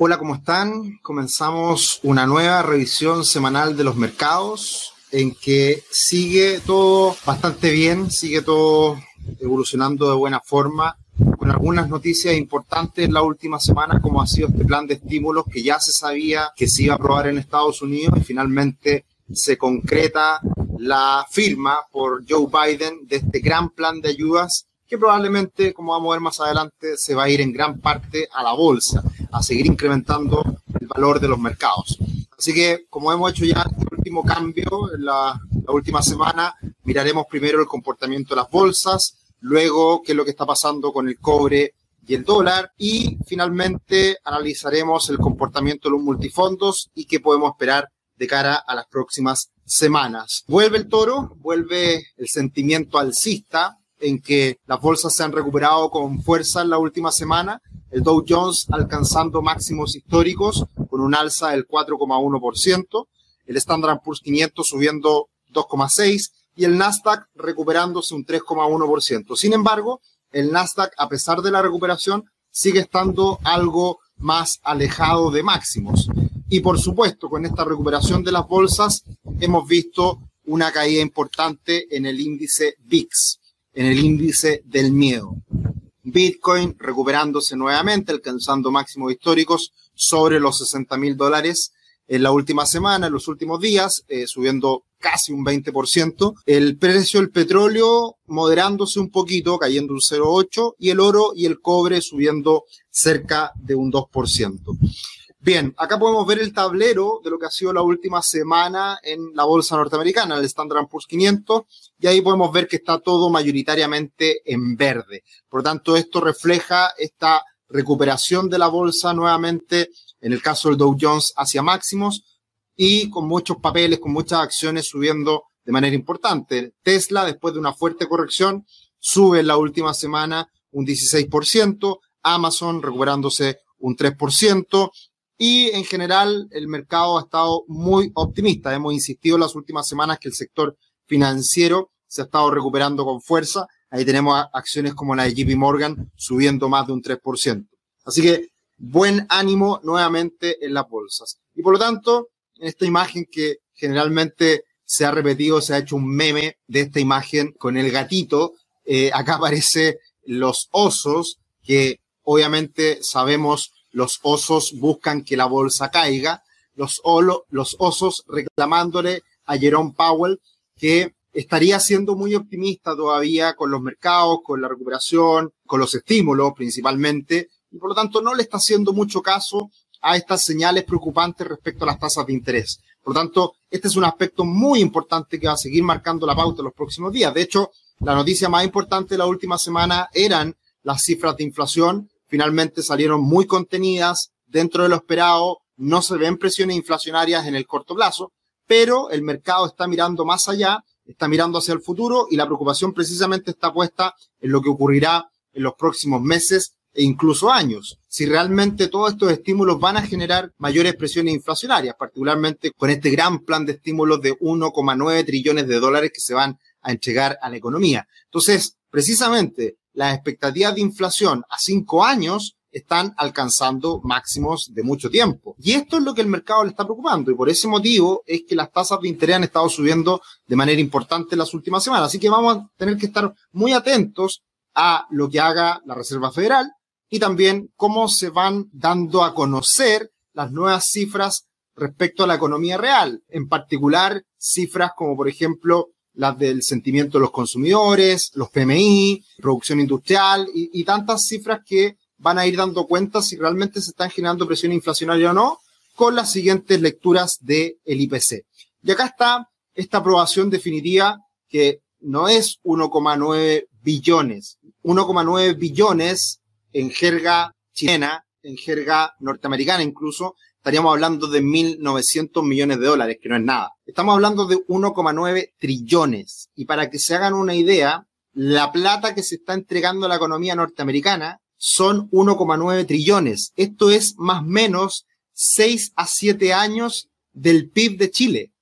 Hola, ¿cómo están? Comenzamos una nueva revisión semanal de los mercados en que sigue todo bastante bien, sigue todo evolucionando de buena forma, con algunas noticias importantes en la última semana, como ha sido este plan de estímulos que ya se sabía que se iba a aprobar en Estados Unidos y finalmente se concreta la firma por Joe Biden de este gran plan de ayudas que probablemente, como vamos a ver más adelante, se va a ir en gran parte a la bolsa, a seguir incrementando el valor de los mercados. Así que, como hemos hecho ya el último cambio en la, la última semana, miraremos primero el comportamiento de las bolsas, luego qué es lo que está pasando con el cobre y el dólar y finalmente analizaremos el comportamiento de los multifondos y qué podemos esperar de cara a las próximas semanas. Vuelve el toro, vuelve el sentimiento alcista, en que las bolsas se han recuperado con fuerza en la última semana, el Dow Jones alcanzando máximos históricos con un alza del 4,1%, el Standard Poor's 500 subiendo 2,6% y el Nasdaq recuperándose un 3,1%. Sin embargo, el Nasdaq, a pesar de la recuperación, sigue estando algo más alejado de máximos. Y por supuesto, con esta recuperación de las bolsas, hemos visto una caída importante en el índice VIX en el índice del miedo. Bitcoin recuperándose nuevamente, alcanzando máximos históricos sobre los 60 mil dólares en la última semana, en los últimos días, eh, subiendo casi un 20%. El precio del petróleo moderándose un poquito, cayendo un 0,8%, y el oro y el cobre subiendo cerca de un 2%. Bien, acá podemos ver el tablero de lo que ha sido la última semana en la bolsa norteamericana, el Standard Poor's 500, y ahí podemos ver que está todo mayoritariamente en verde. Por lo tanto, esto refleja esta recuperación de la bolsa nuevamente, en el caso del Dow Jones, hacia máximos y con muchos papeles, con muchas acciones subiendo de manera importante. Tesla, después de una fuerte corrección, sube en la última semana un 16%, Amazon recuperándose un 3%, y en general el mercado ha estado muy optimista. Hemos insistido en las últimas semanas que el sector financiero se ha estado recuperando con fuerza. Ahí tenemos acciones como la de JP Morgan subiendo más de un 3%. Así que buen ánimo nuevamente en las bolsas. Y por lo tanto, en esta imagen que generalmente se ha repetido, se ha hecho un meme de esta imagen con el gatito, eh, acá aparece los osos que obviamente sabemos los osos buscan que la bolsa caiga, los, osos reclamándole a Jerome Powell que estaría siendo muy optimista todavía con los mercados, con la recuperación, con los estímulos principalmente, y por lo tanto no le está haciendo mucho caso a estas señales preocupantes respecto a las tasas de interés. Por lo tanto, este es un aspecto muy importante que va a seguir marcando la pauta en los próximos días. De hecho, la noticia más importante de la última semana eran las cifras de inflación finalmente salieron muy contenidas dentro de lo esperado, no se ven presiones inflacionarias en el corto plazo, pero el mercado está mirando más allá, está mirando hacia el futuro y la preocupación precisamente está puesta en lo que ocurrirá en los próximos meses e incluso años. Si realmente todos estos estímulos van a generar mayores presiones inflacionarias, particularmente con este gran plan de estímulos de 1,9 trillones de dólares que se van a entregar a la economía. Entonces, precisamente las expectativas de inflación a cinco años están alcanzando máximos de mucho tiempo. Y esto es lo que el mercado le está preocupando y por ese motivo es que las tasas de interés han estado subiendo de manera importante en las últimas semanas. Así que vamos a tener que estar muy atentos a lo que haga la Reserva Federal y también cómo se van dando a conocer las nuevas cifras respecto a la economía real, en particular cifras como por ejemplo las del sentimiento de los consumidores, los PMI, producción industrial y, tantas cifras que van a ir dando cuenta si realmente se están generando presión inflacionaria o no con las siguientes lecturas del IPC. Y acá está esta aprobación definitiva que no es 1,9 billones, 1,9 billones en jerga chilena, en jerga norteamericana incluso, estaríamos hablando de 1.900 millones de dólares, que no es nada. Estamos hablando de 1,9 trillones. Y para que se hagan una idea, la plata que se está entregando a la economía norteamericana son 1,9 trillones. Esto es más o menos 6 a 7 años del PIB de Chile.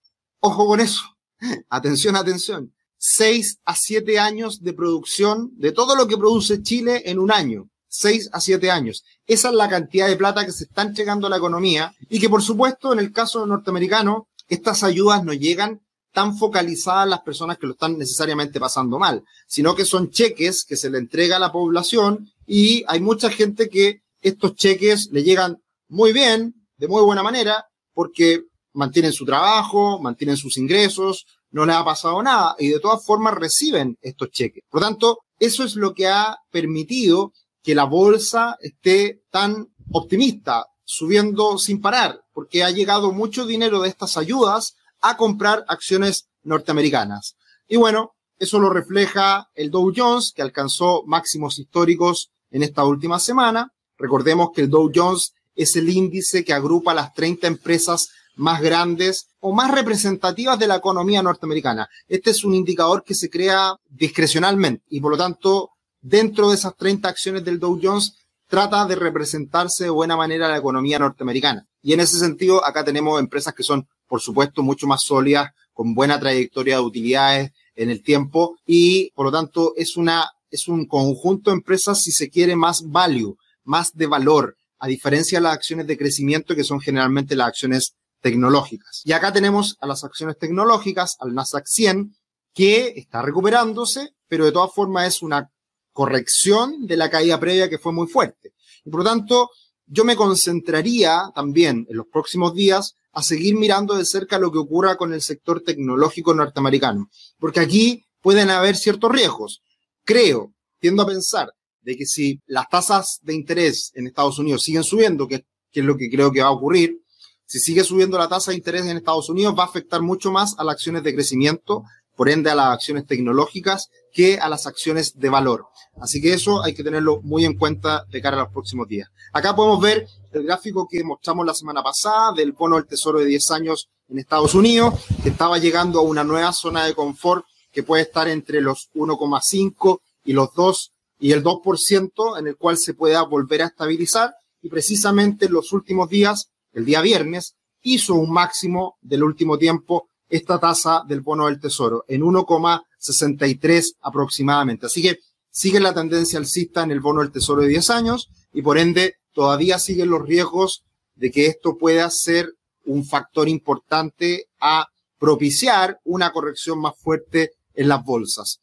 Ojo con eso. Atención, atención. 6 a 7 años de producción de todo lo que produce Chile en un año. 6 a 7 años. Esa es la cantidad de plata que se está entregando a la economía y que por supuesto en el caso norteamericano estas ayudas no llegan tan focalizadas a las personas que lo están necesariamente pasando mal, sino que son cheques que se le entrega a la población y hay mucha gente que estos cheques le llegan muy bien, de muy buena manera, porque mantienen su trabajo, mantienen sus ingresos, no les ha pasado nada y de todas formas reciben estos cheques. Por lo tanto, eso es lo que ha permitido que la bolsa esté tan optimista, subiendo sin parar, porque ha llegado mucho dinero de estas ayudas a comprar acciones norteamericanas. Y bueno, eso lo refleja el Dow Jones, que alcanzó máximos históricos en esta última semana. Recordemos que el Dow Jones es el índice que agrupa las 30 empresas más grandes o más representativas de la economía norteamericana. Este es un indicador que se crea discrecionalmente y por lo tanto dentro de esas 30 acciones del Dow Jones trata de representarse de buena manera la economía norteamericana. Y en ese sentido, acá tenemos empresas que son, por supuesto, mucho más sólidas, con buena trayectoria de utilidades en el tiempo y, por lo tanto, es una, es un conjunto de empresas, si se quiere, más value, más de valor, a diferencia de las acciones de crecimiento que son generalmente las acciones tecnológicas. Y acá tenemos a las acciones tecnológicas, al Nasdaq 100, que está recuperándose, pero de todas formas es una corrección de la caída previa que fue muy fuerte. Y por lo tanto, yo me concentraría también en los próximos días a seguir mirando de cerca lo que ocurra con el sector tecnológico norteamericano, porque aquí pueden haber ciertos riesgos. Creo, tiendo a pensar, de que si las tasas de interés en Estados Unidos siguen subiendo, que, que es lo que creo que va a ocurrir, si sigue subiendo la tasa de interés en Estados Unidos, va a afectar mucho más a las acciones de crecimiento, por ende a las acciones tecnológicas, que a las acciones de valor. Así que eso hay que tenerlo muy en cuenta de cara a los próximos días. Acá podemos ver el gráfico que mostramos la semana pasada del bono del Tesoro de 10 años en Estados Unidos, que estaba llegando a una nueva zona de confort que puede estar entre los 1,5 y los 2 y el 2% en el cual se pueda volver a estabilizar y precisamente en los últimos días el día viernes, hizo un máximo del último tiempo esta tasa del bono del tesoro en 1,63 aproximadamente. Así que sigue la tendencia alcista en el bono del tesoro de 10 años y por ende todavía siguen los riesgos de que esto pueda ser un factor importante a propiciar una corrección más fuerte en las bolsas.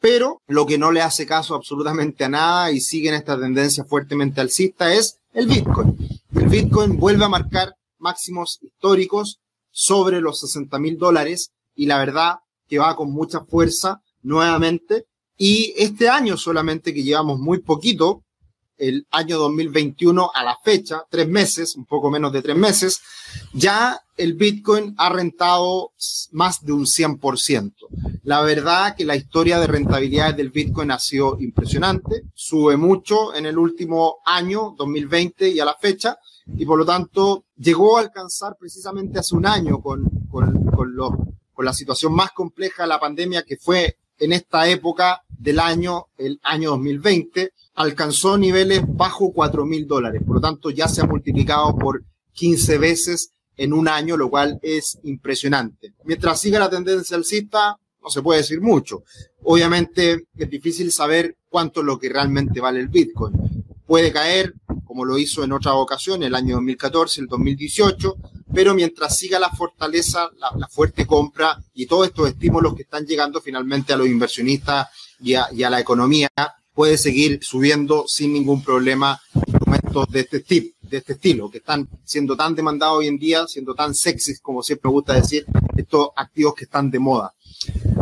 Pero lo que no le hace caso absolutamente a nada y sigue en esta tendencia fuertemente alcista es el Bitcoin. El Bitcoin vuelve a marcar máximos históricos sobre los 60 mil dólares y la verdad que va con mucha fuerza nuevamente. Y este año solamente que llevamos muy poquito, el año 2021 a la fecha, tres meses, un poco menos de tres meses, ya el Bitcoin ha rentado más de un 100%. La verdad que la historia de rentabilidades del Bitcoin ha sido impresionante, sube mucho en el último año, 2020 y a la fecha, y por lo tanto llegó a alcanzar precisamente hace un año con, con, con, lo, con la situación más compleja de la pandemia que fue en esta época del año, el año 2020, alcanzó niveles bajo 4 mil dólares. Por lo tanto, ya se ha multiplicado por 15 veces en un año, lo cual es impresionante. Mientras siga la tendencia alcista, no se puede decir mucho. Obviamente es difícil saber cuánto es lo que realmente vale el Bitcoin. Puede caer, como lo hizo en otra ocasión, el año 2014, el 2018, pero mientras siga la fortaleza, la, fuerte compra y todos estos estímulos que están llegando finalmente a los inversionistas y a, y a la economía, puede seguir subiendo sin ningún problema instrumentos de este tipo de este estilo, que están siendo tan demandados hoy en día, siendo tan sexys, como siempre me gusta decir, estos activos que están de moda.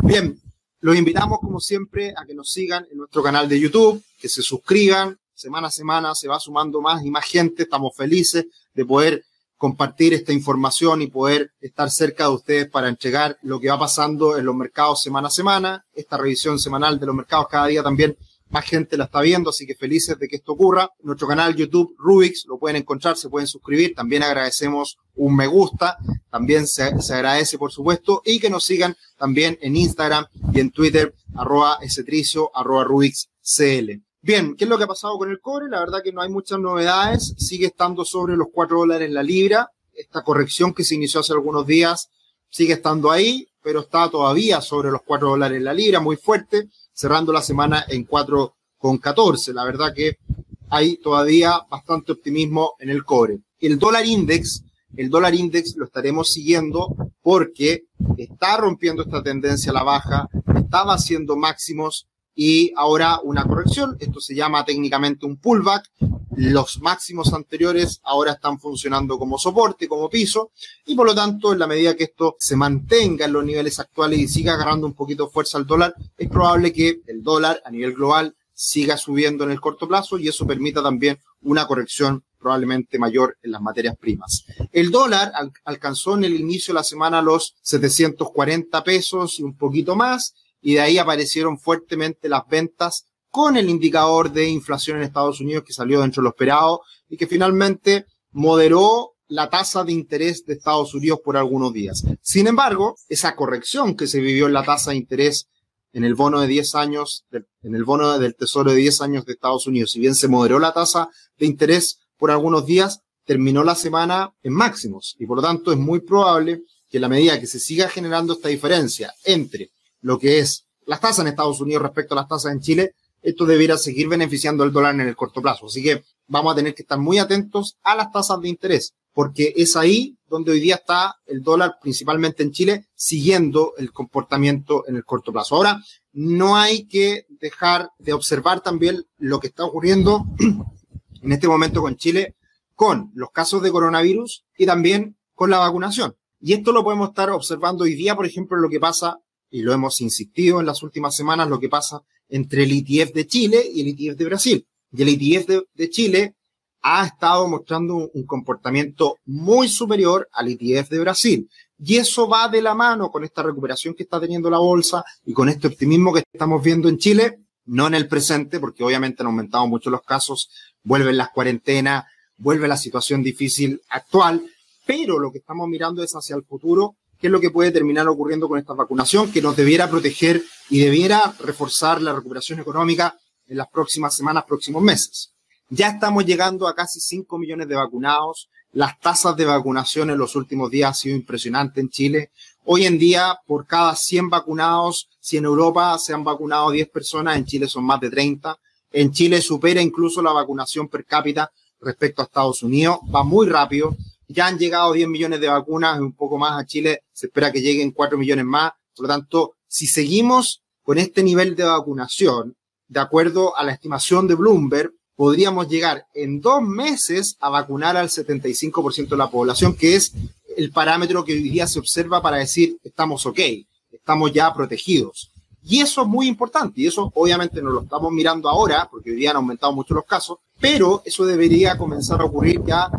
Bien, los invitamos, como siempre, a que nos sigan en nuestro canal de YouTube, que se suscriban. Semana a semana se va sumando más y más gente. Estamos felices de poder compartir esta información y poder estar cerca de ustedes para entregar lo que va pasando en los mercados semana a semana. Esta revisión semanal de los mercados cada día también más gente la está viendo, así que felices de que esto ocurra. Nuestro canal YouTube Rubix lo pueden encontrar, se pueden suscribir. También agradecemos un me gusta, también se, agradece por supuesto, y que nos sigan también en Instagram y en Twitter, arroba esetricio, arroba RubixCL. Bien, ¿qué es lo que ha pasado con el cobre? La verdad que no hay muchas novedades, sigue estando sobre los 4 dólares la libra. Esta corrección que se inició hace algunos días sigue estando ahí, pero está todavía sobre los 4 dólares la libra, muy fuerte cerrando la semana en 4,14. La verdad que hay todavía bastante optimismo en el cobre. El dólar index, el dólar index lo estaremos siguiendo porque está rompiendo esta tendencia a la baja, estaba haciendo máximos y ahora una corrección. Esto se llama técnicamente un pullback. Los máximos anteriores ahora están funcionando como soporte, como piso, y por lo tanto, en la medida que esto se mantenga en los niveles actuales y siga agarrando un poquito fuerza al dólar, es probable que el dólar a nivel global siga subiendo en el corto plazo y eso permita también una corrección probablemente mayor en las materias primas. El dólar alcanzó en el inicio de la semana los 740 pesos y un poquito más, y de ahí aparecieron fuertemente las ventas con el indicador de inflación en Estados Unidos que salió dentro de lo esperado y que finalmente moderó la tasa de interés de Estados Unidos por algunos días. Sin embargo, esa corrección que se vivió en la tasa de interés en el bono de 10 años, en el bono del Tesoro de 10 años de Estados Unidos, si bien se moderó la tasa de interés por algunos días, terminó la semana en máximos y por lo tanto es muy probable que la medida que se siga generando esta diferencia entre lo que es las tasas en Estados Unidos respecto a las tasas en Chile, esto debiera seguir beneficiando al dólar en el corto plazo. Así que vamos a tener que estar muy atentos a las tasas de interés, porque es ahí donde hoy día está el dólar, principalmente en Chile, siguiendo el comportamiento en el corto plazo. Ahora, no hay que dejar de observar también lo que está ocurriendo en este momento con Chile, con los casos de coronavirus y también con la vacunación. Y esto lo podemos estar observando hoy día, por ejemplo, lo que pasa y lo hemos insistido en las últimas semanas, lo que pasa entre el ETF de Chile y el ETF de Brasil. Y el ETF de, Chile ha estado mostrando un, comportamiento muy superior al ETF de Brasil. Y eso va de la mano con esta recuperación que está teniendo la bolsa y con este optimismo que estamos viendo en Chile, no en el presente, porque obviamente han aumentado mucho los casos, vuelven las cuarentenas, vuelve la situación difícil actual, pero lo que estamos mirando es hacia el futuro qué es lo que puede terminar ocurriendo con esta vacunación, que nos debiera proteger y debiera reforzar la recuperación económica en las próximas semanas, próximos meses. Ya estamos llegando a casi 5 millones de vacunados. Las tasas de vacunación en los últimos días han sido impresionantes en Chile. Hoy en día, por cada 100 vacunados, si en Europa se han vacunado 10 personas, en Chile son más de 30. En Chile supera incluso la vacunación per cápita respecto a Estados Unidos. Va muy rápido. Ya han llegado 10 millones de vacunas, un poco más a Chile, se espera que lleguen 4 millones más. Por lo tanto, si seguimos con este nivel de vacunación, de acuerdo a la estimación de Bloomberg, podríamos llegar en dos meses a vacunar al 75% de la población, que es el parámetro que hoy día se observa para decir estamos ok, estamos ya protegidos. Y eso es muy importante, y eso obviamente no lo estamos mirando ahora, porque hoy día han aumentado mucho los casos, pero eso debería comenzar a ocurrir ya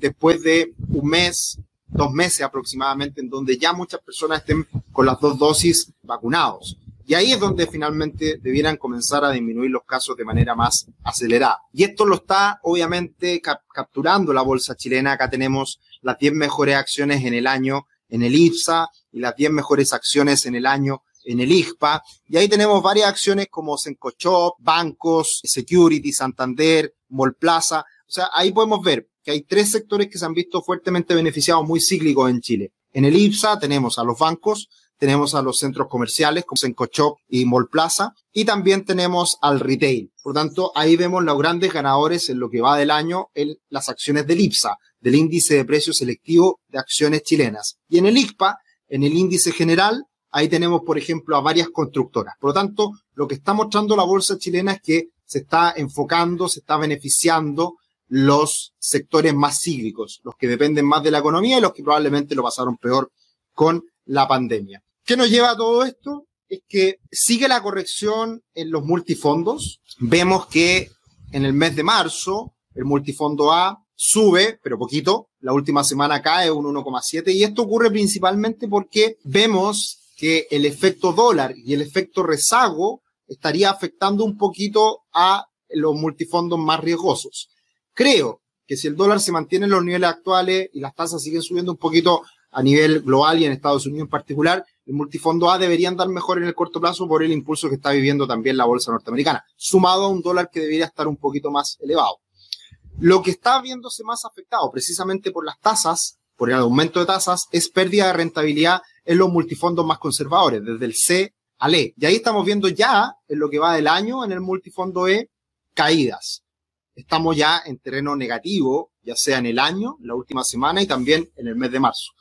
después de un mes, dos meses aproximadamente, en donde ya muchas personas estén con las dos dosis vacunados. Y ahí es donde finalmente debieran comenzar a disminuir los casos de manera más acelerada. Y esto lo está obviamente capturando la bolsa chilena. Acá tenemos las 10 mejores acciones en el año en el IPSA y las 10 mejores acciones en el año en el IGPA. Y ahí tenemos varias acciones como Sencochop, Bancos, Security, Santander, Molplaza. O sea, ahí podemos ver que hay tres sectores que se han visto fuertemente beneficiados, muy cíclicos en Chile. En el IPSA tenemos a los bancos, tenemos a los centros comerciales como Sencochop y Molplaza y también tenemos al retail. Por tanto, ahí vemos los grandes ganadores en lo que va del año en las acciones del IPSA, del índice de precios selectivo de acciones chilenas. Y en el ICPA, en el índice general, ahí tenemos, por ejemplo, a varias constructoras. Por lo tanto, lo que está mostrando la bolsa chilena es que se está enfocando, se está beneficiando los sectores más cíclicos, los que dependen más de la economía y los que probablemente lo pasaron peor con la pandemia. ¿Qué nos lleva a todo esto? Es que sigue la corrección en los multifondos. Vemos que en el mes de marzo el multifondo A sube, pero poquito. La última semana cae un 1,7 y esto ocurre principalmente porque vemos que el efecto dólar y el efecto rezago estaría afectando un poquito a los multifondos más riesgosos. Creo que si el dólar se mantiene en los niveles actuales y las tasas siguen subiendo un poquito a nivel global y en Estados Unidos en particular, el multifondo A debería andar mejor en el corto plazo por el impulso que está viviendo también la bolsa norteamericana, sumado a un dólar que debería estar un poquito más elevado. Lo que está viéndose más afectado precisamente por las tasas, por el aumento de tasas, es pérdida de rentabilidad en los multifondos más conservadores, desde el C al E. Y ahí estamos viendo ya, en lo que va del año, en el multifondo E, caídas. Estamos ya en terreno negativo, ya sea en el año, la última semana y también en el mes de marzo.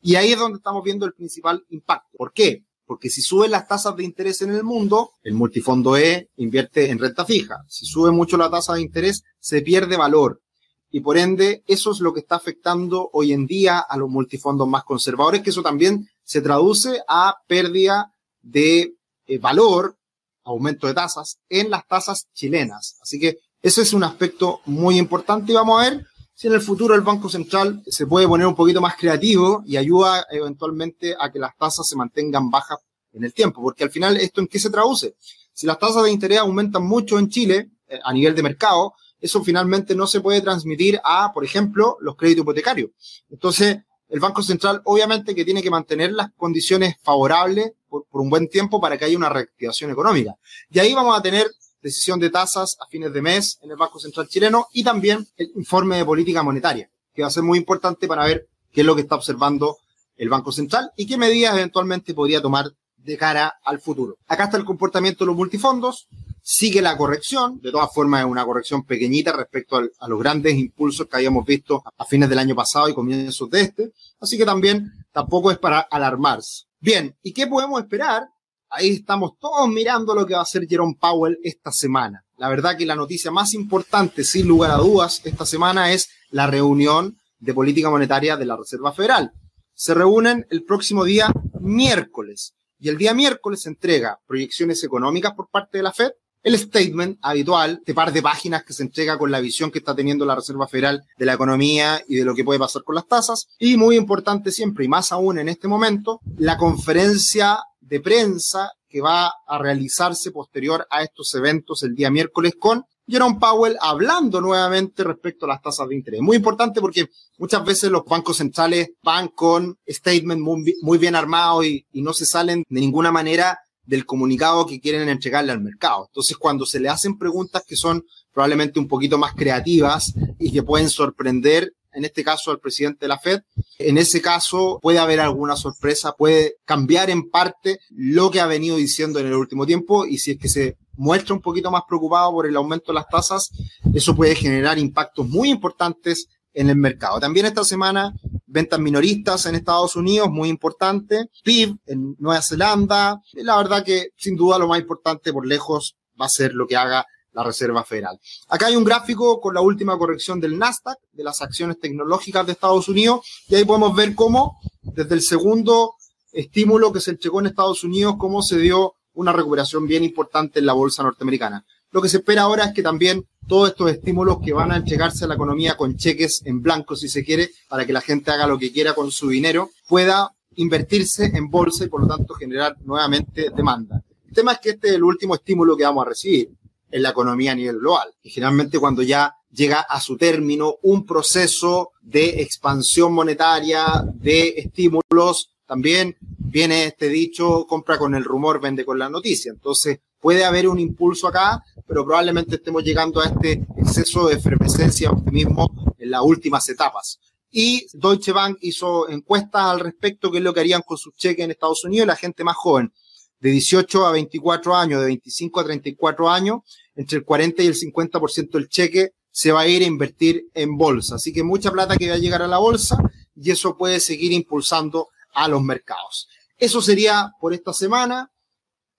Y ahí es donde estamos viendo el principal impacto. ¿Por qué? Porque si suben las tasas de interés en el mundo, el multifondo E invierte en renta fija. Si sube mucho la tasa de interés, se pierde valor. Y por ende, eso es lo que está afectando hoy en día a los multifondos más conservadores, que eso también se traduce a pérdida de eh, valor, aumento de tasas en las tasas chilenas. Así que ese es un aspecto muy importante y vamos a ver si en el futuro el Banco Central se puede poner un poquito más creativo y ayuda eventualmente a que las tasas se mantengan bajas en el tiempo, porque al final esto en qué se traduce? Si las tasas de interés aumentan mucho en Chile eh, a nivel de mercado, eso finalmente no se puede transmitir a, por ejemplo, los créditos hipotecarios. Entonces, el Banco Central obviamente que tiene que mantener las condiciones favorables por, por, un buen tiempo para que haya una reactivación económica. Y ahí vamos a tener decisión de tasas a fines de mes en el Banco Central chileno y también el informe de política monetaria, que va a ser muy importante para ver qué es lo que está observando el Banco Central y qué medidas eventualmente podría tomar de cara al futuro. Acá está el comportamiento de los multifondos, sigue la corrección, de todas formas es una corrección pequeñita respecto a los grandes impulsos que habíamos visto a fines del año pasado y comienzos de este, así que también tampoco es para alarmarse. Bien, ¿y qué podemos esperar ahí estamos todos mirando lo que va a hacer Jerome Powell esta semana. La verdad que la noticia más importante, sin lugar a dudas, esta semana es la reunión de política monetaria de la Reserva Federal. Se reúnen el próximo día miércoles y el día miércoles se entrega proyecciones económicas por parte de la Fed, el statement habitual de par de páginas que se entrega con la visión que está teniendo la Reserva Federal de la economía y de lo que puede pasar con las tasas. Y muy importante siempre, y más aún en este momento, la conferencia de prensa que va a realizarse posterior a estos eventos el día miércoles con Jerome Powell hablando nuevamente respecto a las tasas de interés. Muy importante porque muchas veces los bancos centrales van con statements muy, bien armados y, y no se salen de ninguna manera del comunicado que quieren entregarle al mercado. Entonces, cuando se le hacen preguntas que son probablemente un poquito más creativas y que pueden sorprender, en este caso al presidente de la Fed. En ese caso puede haber alguna sorpresa, puede cambiar en parte lo que ha venido diciendo en el último tiempo y si es que se muestra un poquito más preocupado por el aumento de las tasas, eso puede generar impactos muy importantes en el mercado. También esta semana ventas minoristas en Estados Unidos, muy importante, PIB en Nueva Zelanda, la verdad que sin duda lo más importante por lejos va a ser lo que haga la Reserva Federal. Acá hay un gráfico con la última corrección del Nasdaq, de las acciones tecnológicas de Estados Unidos, y ahí podemos ver cómo desde el segundo estímulo que se entregó en Estados Unidos, cómo se dio una recuperación bien importante en la bolsa norteamericana. Lo que se espera ahora es que también todos estos estímulos que van a entregarse a la economía con cheques en blanco, si se quiere, para que la gente haga lo que quiera con su dinero, pueda invertirse en bolsa y por lo tanto generar nuevamente demanda. El tema es que este es el último estímulo que vamos a recibir en la economía a nivel global. Y generalmente cuando ya llega a su término un proceso de expansión monetaria, de estímulos, también viene este dicho, compra con el rumor, vende con la noticia. Entonces puede haber un impulso acá, pero probablemente estemos llegando a este exceso de efervescencia, optimismo en las últimas etapas. Y Deutsche Bank hizo encuestas al respecto, qué es lo que harían con sus cheques en Estados Unidos, la gente más joven de 18 a 24 años, de 25 a 34 años, entre el 40 y el 50% del cheque se va a ir a invertir en bolsa. Así que mucha plata que va a llegar a la bolsa y eso puede seguir impulsando a los mercados. Eso sería por esta semana.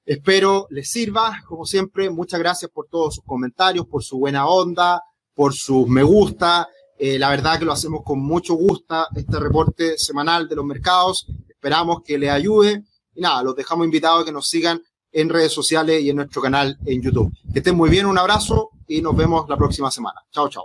Espero les sirva. Como siempre, muchas gracias por todos sus comentarios, por su buena onda, por sus me gusta. Eh, la verdad que lo hacemos con mucho gusto, este reporte semanal de los mercados. Esperamos que les ayude. Y nada, los dejamos invitados a que nos sigan en redes sociales y en nuestro canal en YouTube. Que estén muy bien, un abrazo y nos vemos la próxima semana. Chao, chao.